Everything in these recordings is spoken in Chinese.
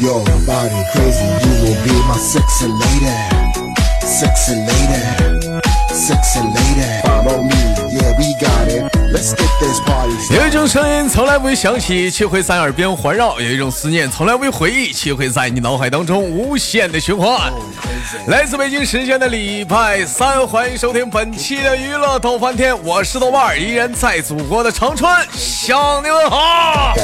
Your body crazy, you will be my sexy lady. Sexy lady, sexy lady. Follow me, yeah, we got it. Let's get this party 有一.种声音从来不会响起，却会在耳边环绕；有一种思念从来不会回忆，却会在你脑海当中无限的循环。来自北京时间的礼拜三，欢迎收听本期的娱乐逗翻天，我是豆瓣儿，依然在祖国的长春向你问好。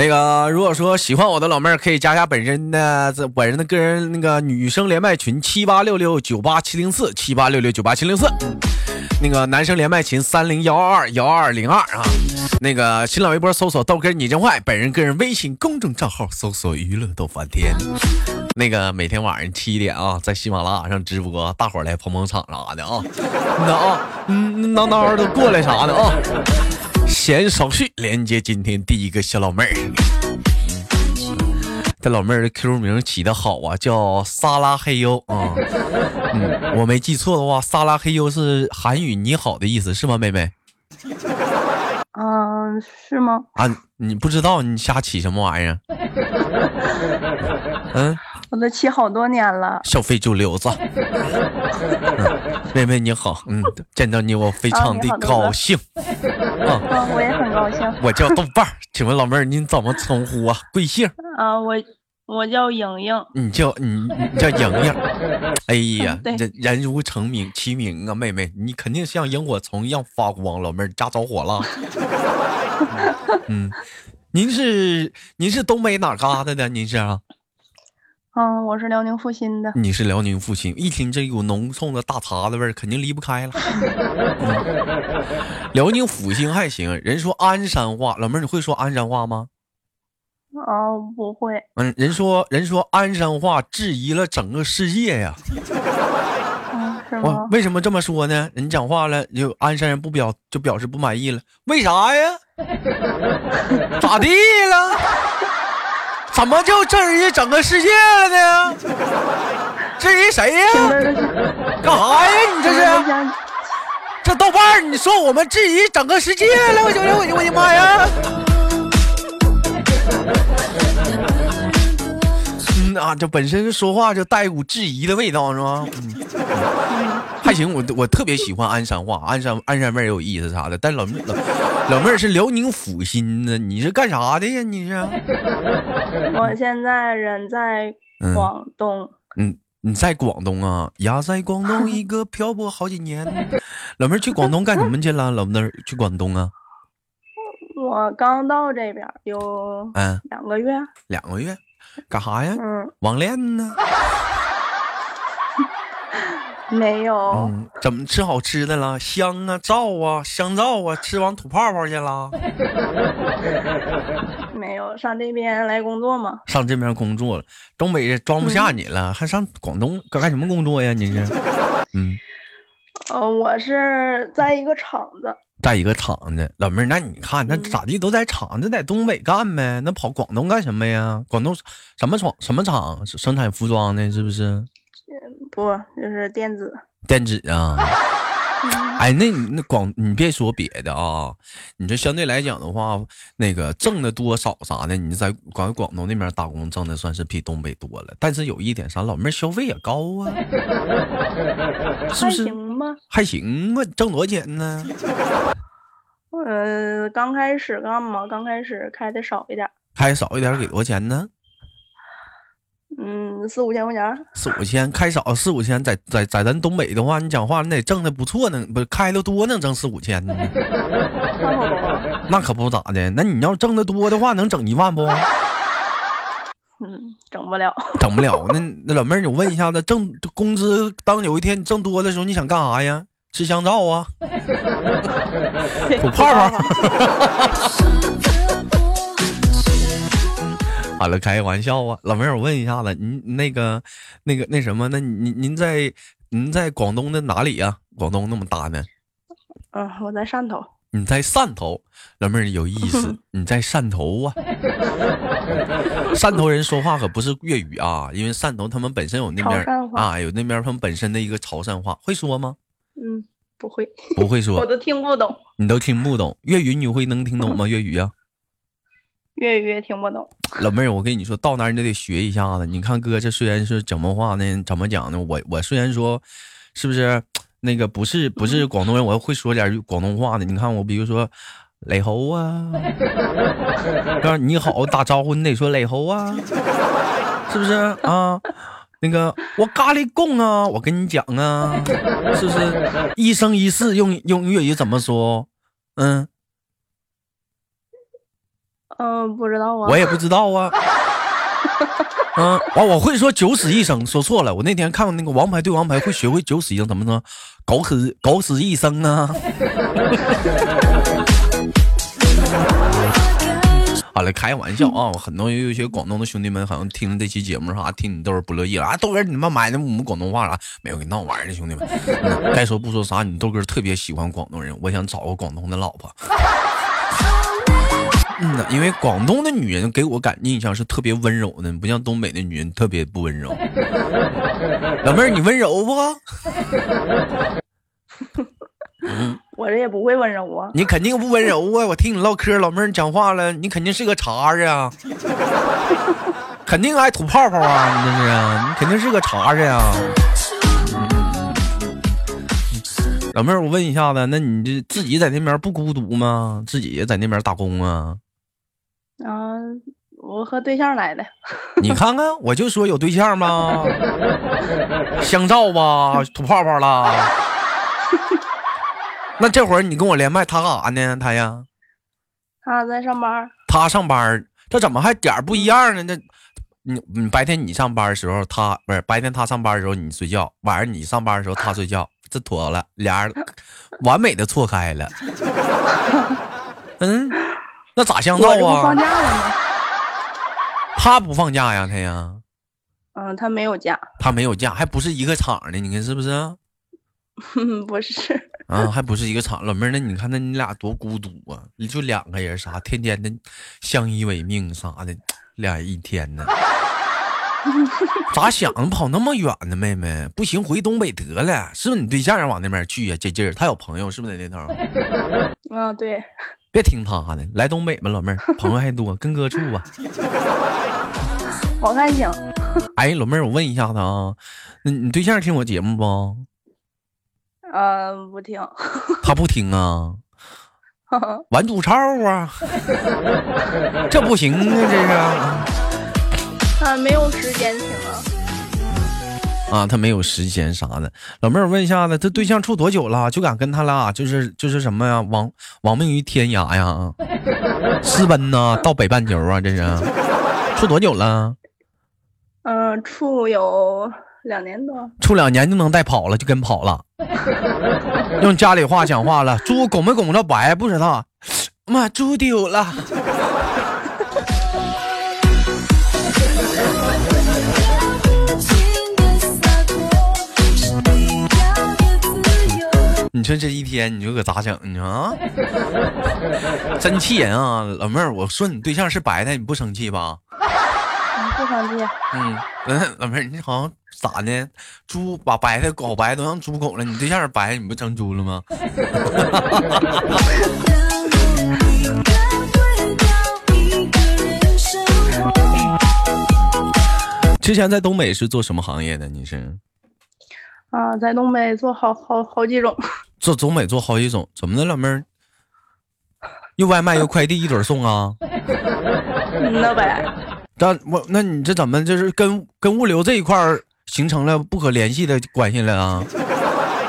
那个，如果说喜欢我的老妹儿，可以加一下本人的这本人的个人那个女生连麦群七八六六九八七零四七八六六九八七零四，那个男生连麦群三零幺二二幺二零二啊。那个新浪微博搜索豆哥你真坏，本人个人微信公众账号搜索娱乐逗翻天。那个每天晚上七点啊，在喜马拉雅上直播，大伙儿来捧捧场啥的啊，那啊，嗯，闹闹的过来啥的啊。闲少叙，连接今天第一个小老妹儿。这老妹儿的 QQ 名起的好啊，叫萨拉黑优啊。嗯，我没记错的话，萨拉黑优是韩语“你好”的意思，是吗，妹妹？嗯，是吗？啊，你不知道你瞎起什么玩意儿？嗯，我都骑好多年了。小非主流子。嗯妹妹你好，嗯，见到你我非常的高兴。啊，啊，我也很高兴。我叫豆瓣儿，请问老妹儿您怎么称呼啊？贵姓？啊，我我叫莹莹。你叫你你叫莹莹，哎呀，对这人如成名其名啊，妹妹，你肯定像萤火虫一样发光，老妹儿家着火了。嗯，您是您是东北哪旮瘩的？您是啊？嗯，我是辽宁阜新的。你是辽宁阜新，一听这股浓重的大碴子味儿，肯定离不开了。嗯辽宁阜新还行，人说鞍山话，老妹儿你会说鞍山话吗？啊，不会。嗯，人说人说鞍山话质疑了整个世界呀。为什么这么说呢？人讲话了，就鞍山人不表就表示不满意了，为啥呀？咋地了？怎么就质疑整个世界了呢？质疑谁呀？干啥呀？你这是这豆瓣儿，你说我们质疑整个世界了？我我我我的妈呀！嗯啊，这本身说话就带一股质疑的味道，是吗？嗯，还行，我我特别喜欢鞍山话，鞍山鞍山味儿有意思啥的。但老妹老老妹儿是辽宁阜新的，你是干啥的呀？你是？我现在人在嗯广东。嗯，你在广东啊？呀，在广东一个漂泊好几年。老妹儿去广东干什么去了？老妹儿去广东啊？我刚到这边儿有嗯，两个月。两个月，干啥呀？嗯，网恋呢？没有。嗯，怎么吃好吃的了？香啊，皂啊，香皂啊，吃完吐泡泡去了。没有上这边来工作吗？上这边工作了，东北装不下你了，还上广东干干什么工作呀？你是？嗯，呃，我是在一个厂子。在一个厂子，老妹儿，那你看那咋地都在厂子，在东北干呗，那跑广东干什么呀？广东什么厂？什么厂？生产服装的，是不是？不，就是电子。电子啊。哎，那你那广，你别说别的啊，你这相对来讲的话，那个挣的多少啥的，你在广广东那边打工挣的算是比东北多了。但是有一点啥，老妹儿消费也高啊，是还不是？行吧。还行吧，挣多少钱呢？呃，刚开始干嘛？刚开始开的少一点，开少一点给多少钱呢？嗯，四五千块钱。四五千，开少四五千，在在在咱东北的话，你讲话你得挣的不错呢，不开的多能挣四五千呢。那可不咋的。那你要挣的多的话，能整一万不？嗯，整不了。整不了。那那老妹儿，你问一下子，挣工资当有一天你挣多的时候，你想干啥呀？吃香皂啊，吐泡泡。好了，开个玩笑啊，老妹儿，我问一下子，您那个那个那什么，那您您在您在广东的哪里呀、广东那么大呢？嗯，我在汕头。你在汕头，老妹儿有意思，你在汕头啊。汕头人说话可不是粤语啊，因为汕头他们本身有那边啊，有那边他们本身的一个潮汕话，会说吗？嗯，不会，不会说，我都听不懂你都听不懂粤语，你会能听懂吗？粤语啊，粤语，也听不懂。老妹儿，我跟你说到哪儿你都得学一下子。你看哥这虽然是怎么话呢？怎么讲呢？我我虽然说，是不是那个不是不是广东人，我会说点广东话的。你看我，比如说雷猴啊，告诉你好打招呼，你得说雷猴啊，是不是啊？那个我咖喱贡啊，我跟你讲啊，是不是一生一世用用粤语怎么说？嗯，嗯、不知道啊。我也不知道啊。嗯，完我会说九死一生，说错了。我那天看那个《王牌对王牌》，会学会九死一生怎么说？狗死狗死一生啊！好了，开玩笑啊！很多有一些广东的兄弟们，好像听了这期节目啥，听你豆儿不乐意了啊！豆哥，你他妈买的我们广东话啥？没有，给闹玩儿呢，兄弟们。嗯该说不说啥，你豆哥特别喜欢广东人，我想找个广东的老婆。嗯呐，因为广东的女人给我感印象是特别温柔的，不像东北的女人特别不温柔。老妹儿，你温柔不？我这也不会温柔啊。你肯定不温柔啊！我听你唠嗑，老妹儿你讲话了，你肯定是个茬子啊，肯定爱吐泡泡啊！你这是啊，你肯定是个茬子啊。老妹儿，我问一下子，那你这自己在那边不孤独吗？自己也在那边打工啊？啊，我和对象来的。你看看，我就说有对象吗？香皂吧，吐泡泡了。那这会儿你跟我连麦，他干啥呢？他呀，他在上班。他上班儿，这怎么还点儿不一样呢？那，你你白天你上班的时候，他不是白天他上班的时候你睡觉，晚上你上班的时候他睡觉，这妥了，俩人 完美的错开了。嗯，那咋相我这不放？假了吗？他不放假呀，他呀，嗯，他没有假。他没有假，还不是一个厂的，你看是不是？不是。啊，还不是一个厂，老妹儿，那你看，那你俩多孤独啊！你就两个人啥，天天的相依为命啥的，俩人一天呢。咋想的跑那么远呢，妹妹？不行，回东北得了。是不是你对象往那边去呀、这劲儿，他有朋友是不是在那头？嗯，对。别听他的，来东北吧，老妹儿，朋友还多，跟哥处吧。我看行。哎，老妹儿，我问一下子啊，你你对象听我节目不？嗯，不听。他不听啊。玩赌超啊，这不行啊，这是。啊没有时间听啊。啊，他没有时间啥的。老妹儿，问一下子，他对象处多久了？就敢跟他俩就是就是什么呀？亡亡命于天涯呀？私奔呐？到北半球啊？这是处多久了？嗯，处有两年多。处两年就能带跑了，就跟跑了。用家里话讲话了，猪拱没拱着白不知道，妈猪丢了。说这一天，你说可咋整呢？啊，真气人啊！老妹儿，我说你对象是白的，你不生气吧？嗯不生气。嗯，嗯老妹儿，你好像咋的？猪把白菜搞白都让猪拱了，你对象是白，你不成猪了吗？之前在东北是做什么行业的？你是啊，在东北做好好好几种。做总美做好几种，怎么的，老妹儿？又外卖又快递一准儿送啊？嗯那呗。但我那你这怎么就是跟跟物流这一块儿形成了不可联系的关系了啊？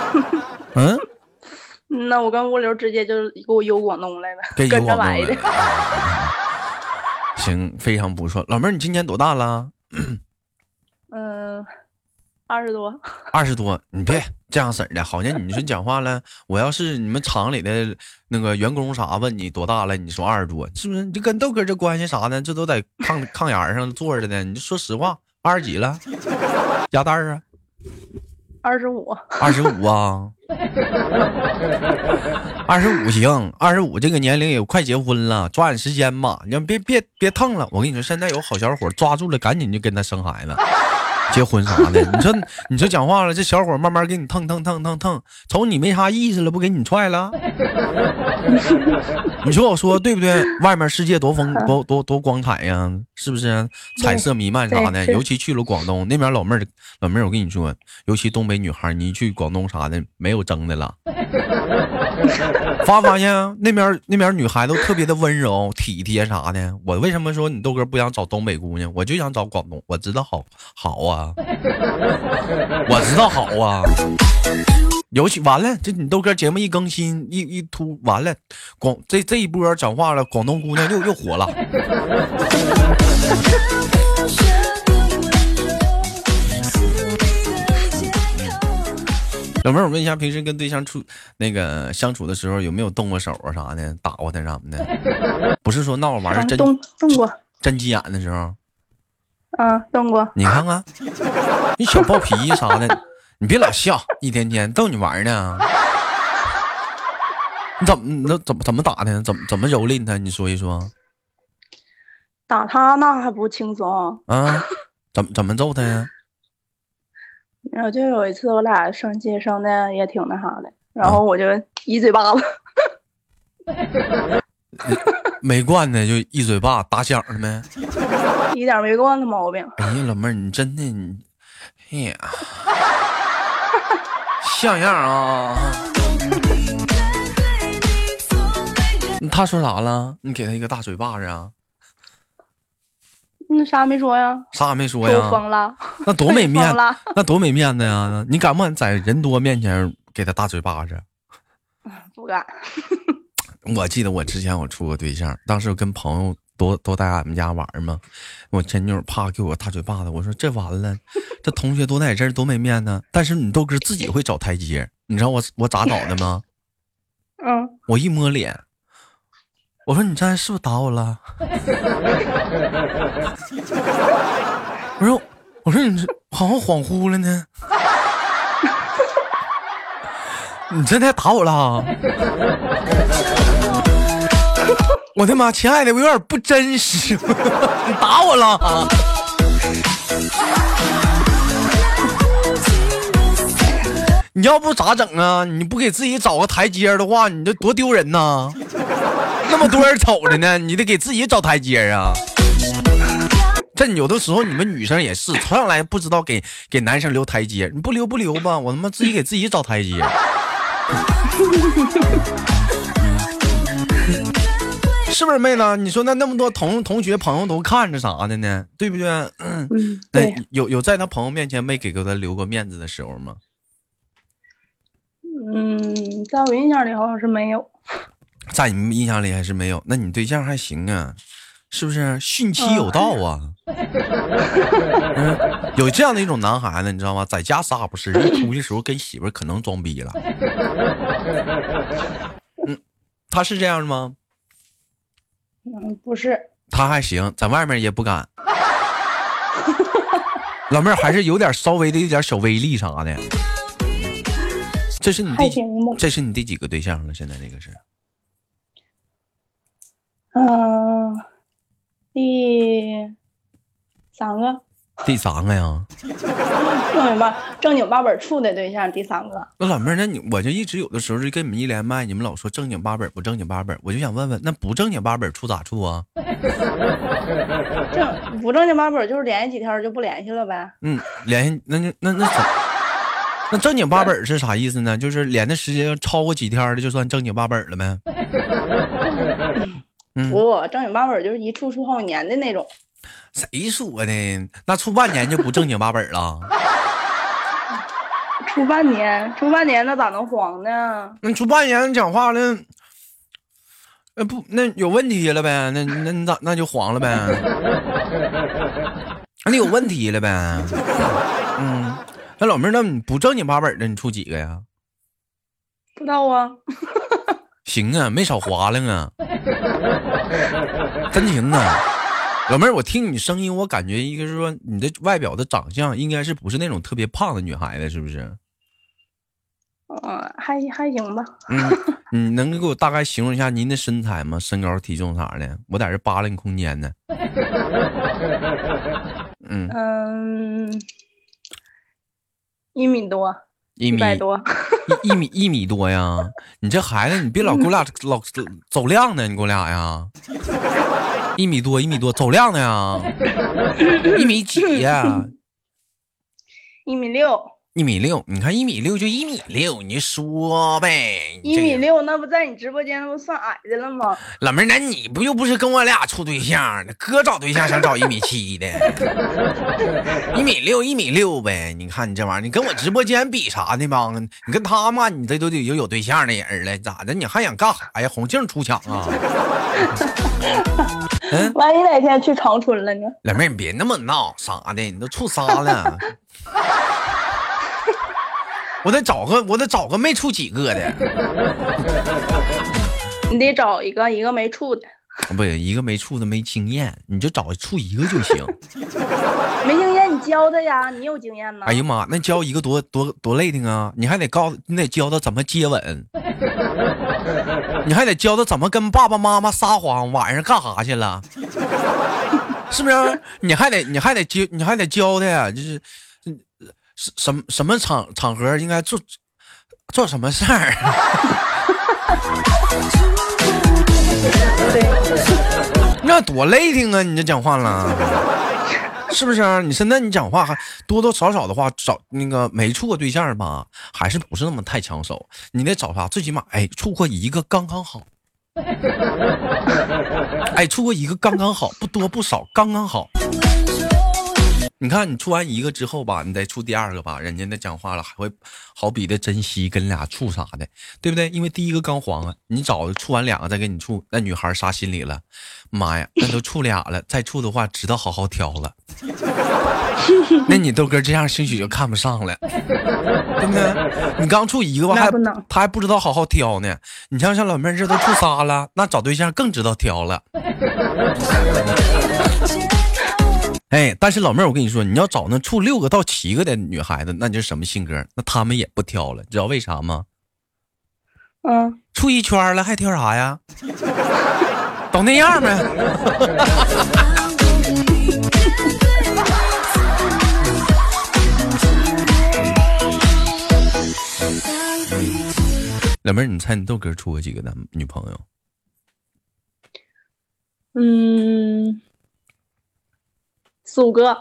嗯，嗯那我跟物流直接就给我邮广东来了，跟跟邮广东来着来的。行，非常不错。老妹儿，你今年多大了？嗯，二十多。二十多，你别这样式儿的，好像你说讲话了。我要是你们厂里的那个员工啥问你多大了，你说二十多，是不是？你就跟豆哥这关系啥的，这都在炕炕沿上坐着呢。你就说实话，二十几了？鸭蛋儿啊，二十五。二十五啊，二十五行，二十五这个年龄也快结婚了，抓紧时间吧，你别别别腾了。我跟你说，现在有好小伙抓住了，赶紧就跟他生孩子。结婚啥的。你说 你说讲话了，这小伙慢慢给你蹭蹭蹭蹭蹭，瞅你没啥意思了，不给你踹了？你说我说对不对？外面世界多丰多多多光彩呀，是不是？彩色弥漫啥的，尤其去了广东那边，老妹儿老妹儿，我跟你说，尤其东北女孩，你一去广东啥的，没有争的了。发没发现啊那边那边女孩都特别的温柔体贴啥的。我为什么说你豆哥不想找东北姑娘？我就想找广东，我知道好好啊，我知道好啊。尤其完了，这你豆哥节目一更新一一突完了，广这这一波讲话了，广东姑娘又又火了。老妹儿，我问一下，平时跟对象处那个相处的时候，有没有动过手啊啥的，打过他啥的？不是说闹着玩儿真动动过，真急眼的时候，嗯，动过。你看看，你小暴脾气啥的，你别老笑，一天天逗你玩呢。你怎么那怎么怎么打的？怎么怎么蹂躏他？你说一说打他那还不轻松。啊？怎么怎么揍他呀？然后就有一次我俩生气生的也挺那啥的，然后我就一嘴巴子，没惯的就一嘴巴打响了没？一点没惯的毛病。哎呀，老妹儿，你真的你，哎呀，像样啊！他说啥了？你给他一个大嘴巴子啊？那啥也没说呀？啥也没说说呀？疯了，那多没 面子，那多没面子呀！你敢不敢在人多面前给他大嘴巴子？不敢。我记得我之前我处过对象，当时跟朋友都都在俺们家玩嘛，我前女友啪给我大嘴巴子，我说这完了，这同学都在这儿多没面子。但是你豆哥自己会找台阶，你知道我我咋找的吗？嗯，我一摸脸，我说你刚才是不是打我了？我说我说你这好像恍惚了呢。你真的打我了？我的妈，亲爱的，我有点不真实，你打我了？你要不咋整啊？你不给自己找个台阶的话，你这多丢人呐！那么多人瞅着呢，你得给自己找台阶啊！这有的时候你们女生也是，从来不知道给给男生留台阶，你不留不留吧，我他妈自己给自己找台阶。是不是妹子？你说那那么多同同学朋友都看着啥的呢？对不对？嗯，有有在他朋友面前没给过他留过面子的时候吗？嗯，在我印象里好像是没有。在你们印象里还是没有？那你对象还行啊，是不是？训妻有道啊。嗯，有这样的一种男孩子，你知道吗？在家啥也不是，一出去时候跟媳妇可能装逼了。嗯，他是这样的吗？嗯，不是，他还行，在外面也不敢。老妹儿还是有点稍微的一点小威力啥的。这是你第。这是你第几个对象了？现在这个是嗯，第三个第三个呀？正经八正经八本处的对象，第三个。那老妹儿，那你我就一直有的时候就跟你们一连麦，你们老说正经八本不正经八本，我就想问问，那不正经八本处咋处啊？正不正经八本就是联系几天就不联系了呗。嗯，联系那那那那怎 那正经八本是啥意思呢？就是连的时间超过几天的就算正经八本了呗？嗯，不，正经八本就是一处处好几年的那种。谁说的？那处半年就不正经八本了？处半年，处半年那咋能黄呢？那处半年讲话了，那不那有问题了呗？那那你咋那就黄了呗？那有问题了呗？嗯，那老妹儿，那你不正经八本的，你处几个呀？不知道啊。行啊，没少划拉啊，真行啊。老妹儿，我听你声音，我感觉一个是说你的外表的长相应该是不是那种特别胖的女孩子，是不是？嗯，还还行吧。嗯，你能给我大概形容一下您的身材吗？身高、体重啥的？我在这扒拉你空间呢。嗯，嗯，一米多，一米多，一一米一米多呀？你这孩子，你别老给我俩老走量呢，你给我俩呀？一米多，一米多，走量呢呀？一米几呀？一米六，一米六。你看一米六就一米六，你说呗。一米六，那不在你直播间，那不算矮的了吗？老妹儿，那你不又不是跟我俩处对象呢？哥找对象想找一米七的，一米六一米六呗。你看你这玩意儿，你跟我直播间比啥呢吧？你跟他嘛，你这都得有有对象的人了，咋的？你还想干啥呀？红杏出墙啊？嗯，万一哪天去长春了呢？老妹儿，你别那么闹啥的，你都处仨了。我得找个，我得找个没处几个的，你得找一个一个没处的，不一个没处的没经验，你就找处一个就行。没经验你教他呀，你有经验呢。哎呀妈，那教一个多多多累的啊！你还得告，你得教他怎么接吻，你还得教他怎么跟爸爸妈妈撒谎，晚上干啥去了，是不是？你还得你还得教你还得教他呀，就是嗯什什么什么场场合应该做做什么事儿。那多累挺啊！你这讲话了，是不是啊？你现在你讲话还多多少少的话，找那个没处过对象吧，还是不是那么太抢手？你得找啥？最起码哎，处过一个刚刚好。哎，处过一个刚刚好，不多不少，刚刚好。你看，你处完一个之后吧，你再处第二个吧，人家那讲话了还会好比的珍惜跟俩处啥的，对不对？因为第一个刚黄啊，你找处完两个再跟你处，那女孩啥心理了？妈呀，那都处俩了，再处的话知道好好挑了。那你豆哥这样兴许就看不上了，对不对？你刚处一个吧，还他还不知道好好挑呢。你像像老妹儿这都处仨了，那找对象更知道挑了。哎，但是老妹儿，我跟你说，你要找那处六个到七个的女孩子，那就是什么性格？那她们也不挑了，知道为啥吗？嗯，处一圈了还挑啥呀？都那样呗。老妹儿，你猜你豆哥处过几个男女朋友？嗯，四五个，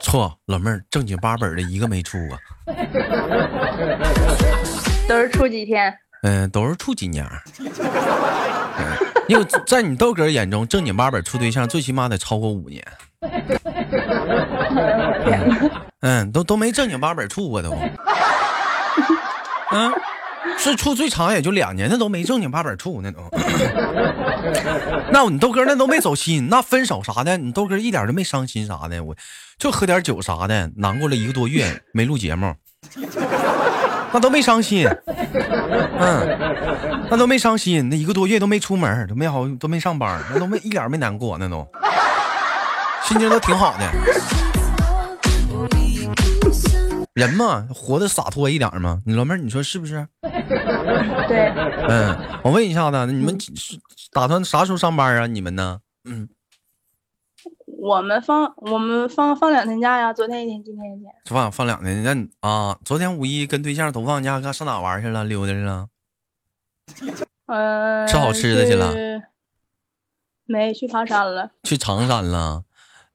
错，老妹儿正经八本的一个没处过。都是处几天？嗯、都是处几年。嗯因为在你豆哥眼中，正经八本处对象最起码得超过五年。嗯，都都没正经八本处过都。嗯，是处最长也就两年，那都没正经八本处那都。那你豆哥那都没走心，那分手啥的，你豆哥一点都没伤心啥的，我就喝点酒啥的，难过了一个多月没录节目，那都没伤心。嗯，那都没伤心，那一个多月都没出门，都没好，都没上班，那都没一点没难过，那都心情都挺好的。人嘛，活得洒脱一点嘛。你老妹儿，你说是不是？对，嗯，我问一下子，你们是打算啥时候上班啊？你们呢？嗯，我们放我们放放两天假呀，昨天一天，今天一天。放放两天，那你啊，昨天五一跟对象都放假，干上哪玩去了？溜达去了？嗯、吃好吃的去了没去爬山了，去长山了？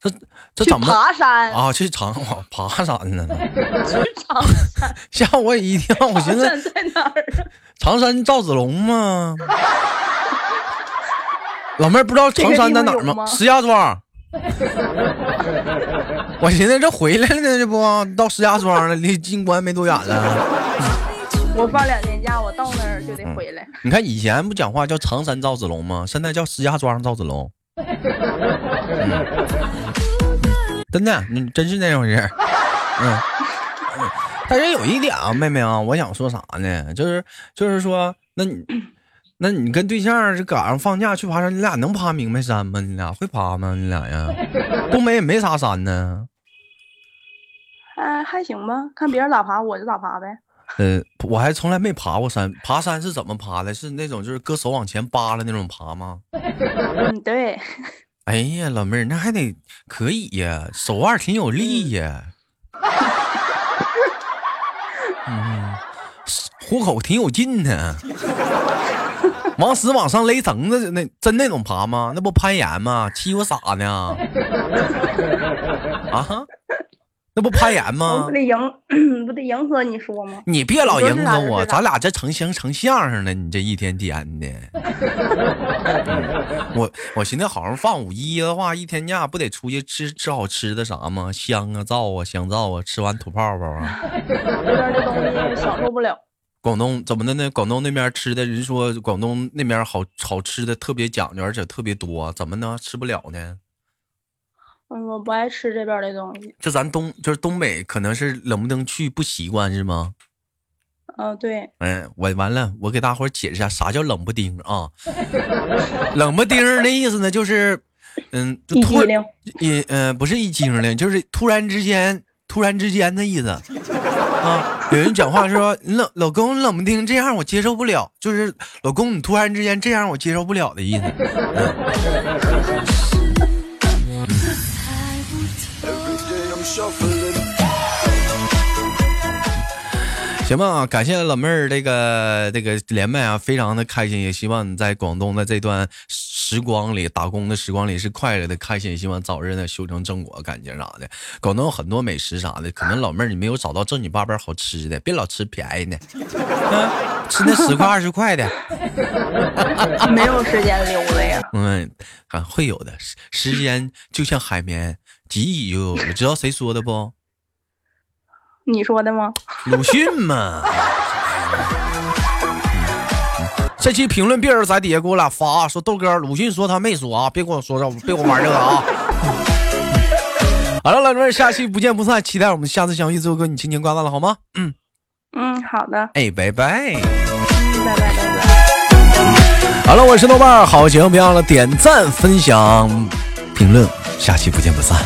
这这去怎么爬山，啊？去长爬山呢？去长山，吓我一跳！我寻思在哪儿啊？长山赵子龙吗？老妹儿不知道长山在哪儿吗？石家庄。我寻思这回来了呢，这不到石家庄了，离金关没多远了。我放两天假，我到那儿就得回来。你看以前不讲话叫长山赵子龙吗？现在叫石家庄赵子龙。嗯真的，你真是那回事。嗯，嗯但是有一点啊，妹妹啊，我想说啥呢？就是就是说，那你那你跟对象这赶上放假去爬山，你俩能爬明白山吗？你俩会爬吗？你俩呀？东北也没啥山呢。还还行吧，看别人咋爬我就咋爬呗。呃，我还从来没爬过山。爬山是怎么爬的？是那种就是搁手往前扒拉那种爬吗？嗯，对，哎呀，老妹儿，那还得可以呀，手腕挺有力呀。嗯，虎口挺有劲呢。往死往上勒绳子，那真那种爬吗？那不攀岩吗？欺负傻呢？啊？那不攀岩 吗？不得迎，不得迎合你说吗？你别老迎合我，咱俩这成相成相声了。你这一天天的，我我寻思好好放五一的话，一天假不得出去吃吃好吃的啥吗？香啊皂啊香皂啊，吃完吐泡泡啊。这边的东西享受不了。广东怎么的呢？广东那边吃的人说广东那边好好吃的特别讲究，而且特别多，怎么呢？吃不了呢？嗯，我不爱吃这边的东西。就咱东，就是东北，可能是冷不丁去不习惯，是吗？嗯，对。嗯，我完了，我给大伙解释一下啥叫冷不丁啊？冷不丁的意思呢，就是，嗯，就突然，一嗯，不是一精灵，就是突然之间，突然之间的意思啊。有人讲话说，冷老公冷不丁这样我接受不了，就是老公你突然之间这样我接受不了的意思。行吧，感谢老妹儿这个这个连麦啊，非常的开心，也希望你在广东的这段时光里打工的时光里是快乐的、开心，希望早日呢修成正果，感情啥的。广东有很多美食啥的，可能老妹儿你没有找到正经八百好吃的，别老吃便宜的，吃那十块二十块的，没有时间溜达呀。嗯，啊会有的，时间就像海绵，记忆就有。你知道谁说的不？你说的吗？鲁迅嘛。这期评论别人在底下给我俩发，说豆哥，鲁迅说他没说啊，别跟我说这，别跟我玩这个啊。好了，老妹儿，下期不见不散，期待我们下次相遇。最后跟你轻轻挂断了，好吗？嗯嗯，好的。哎，拜拜。拜拜拜拜。好了，我是豆瓣，好节目别忘了点赞、分享、评论，下期不见不散。